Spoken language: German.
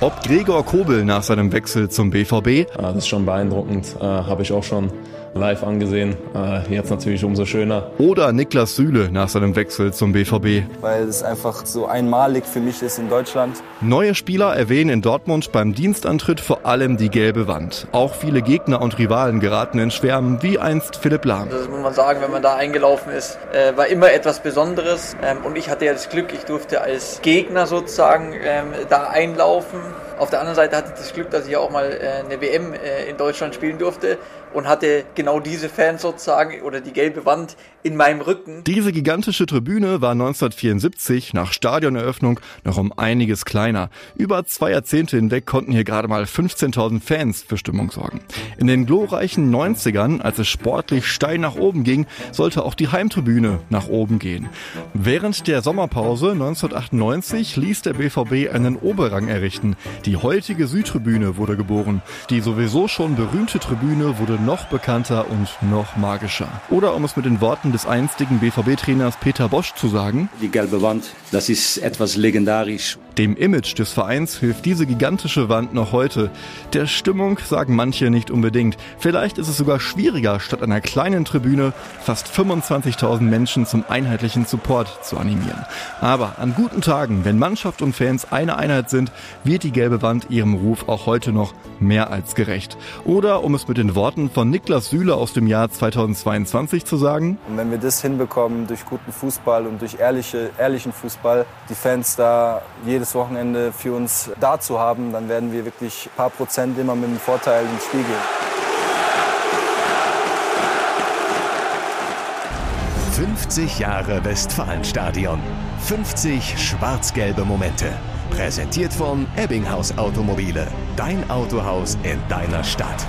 Ob Gregor Kobel nach seinem Wechsel zum BVB, das ist schon beeindruckend, äh, habe ich auch schon live angesehen. Äh, jetzt natürlich umso schöner. Oder Niklas Süle nach seinem Wechsel zum BVB. Weil es einfach so einmalig für mich ist in Deutschland. Neue Spieler erwähnen in Dortmund beim Dienstantritt vor allem die gelbe Wand. Auch viele Gegner und Rivalen geraten in Schwärmen, wie einst Philipp Lahm. Das muss man sagen, wenn man da eingelaufen ist, äh, war immer etwas Besonderes. Ähm, und ich hatte ja das Glück, ich durfte als Gegner sozusagen ähm, da einlaufen. Auf der anderen Seite hatte ich das Glück, dass ich auch mal äh, eine WM äh, in Deutschland spielen durfte und hatte genau diese Fans sozusagen oder die gelbe Wand in meinem Rücken. Diese gigantische Tribüne war 1974 nach Stadioneröffnung noch um einiges kleiner. Über zwei Jahrzehnte hinweg konnten hier gerade mal 15.000 Fans für Stimmung sorgen. In den glorreichen 90ern, als es sportlich steil nach oben ging, sollte auch die Heimtribüne nach oben gehen. Während der Sommerpause 1998 ließ der BVB einen Oberrang errichten. Die heutige Südtribüne wurde geboren. Die sowieso schon berühmte Tribüne wurde noch bekannter und noch magischer. Oder um es mit den Worten des einstigen BVB-Trainers Peter Bosch zu sagen, die gelbe Wand, das ist etwas legendarisch. Dem Image des Vereins hilft diese gigantische Wand noch heute. Der Stimmung sagen manche nicht unbedingt. Vielleicht ist es sogar schwieriger, statt einer kleinen Tribüne fast 25.000 Menschen zum einheitlichen Support zu animieren. Aber an guten Tagen, wenn Mannschaft und Fans eine Einheit sind, wird die gelbe Wand ihrem Ruf auch heute noch mehr als gerecht. Oder um es mit den Worten von Niklas Süle aus dem Jahr 2022 zu sagen. Und wenn wir das hinbekommen durch guten Fußball und durch ehrliche, ehrlichen Fußball, die Fans da jedes Wochenende für uns da zu haben, dann werden wir wirklich ein paar Prozent immer mit dem Vorteil ins Spiel gehen. 50 Jahre Westfalenstadion. 50 schwarz-gelbe Momente. Präsentiert von Ebbinghaus Automobile. Dein Autohaus in deiner Stadt.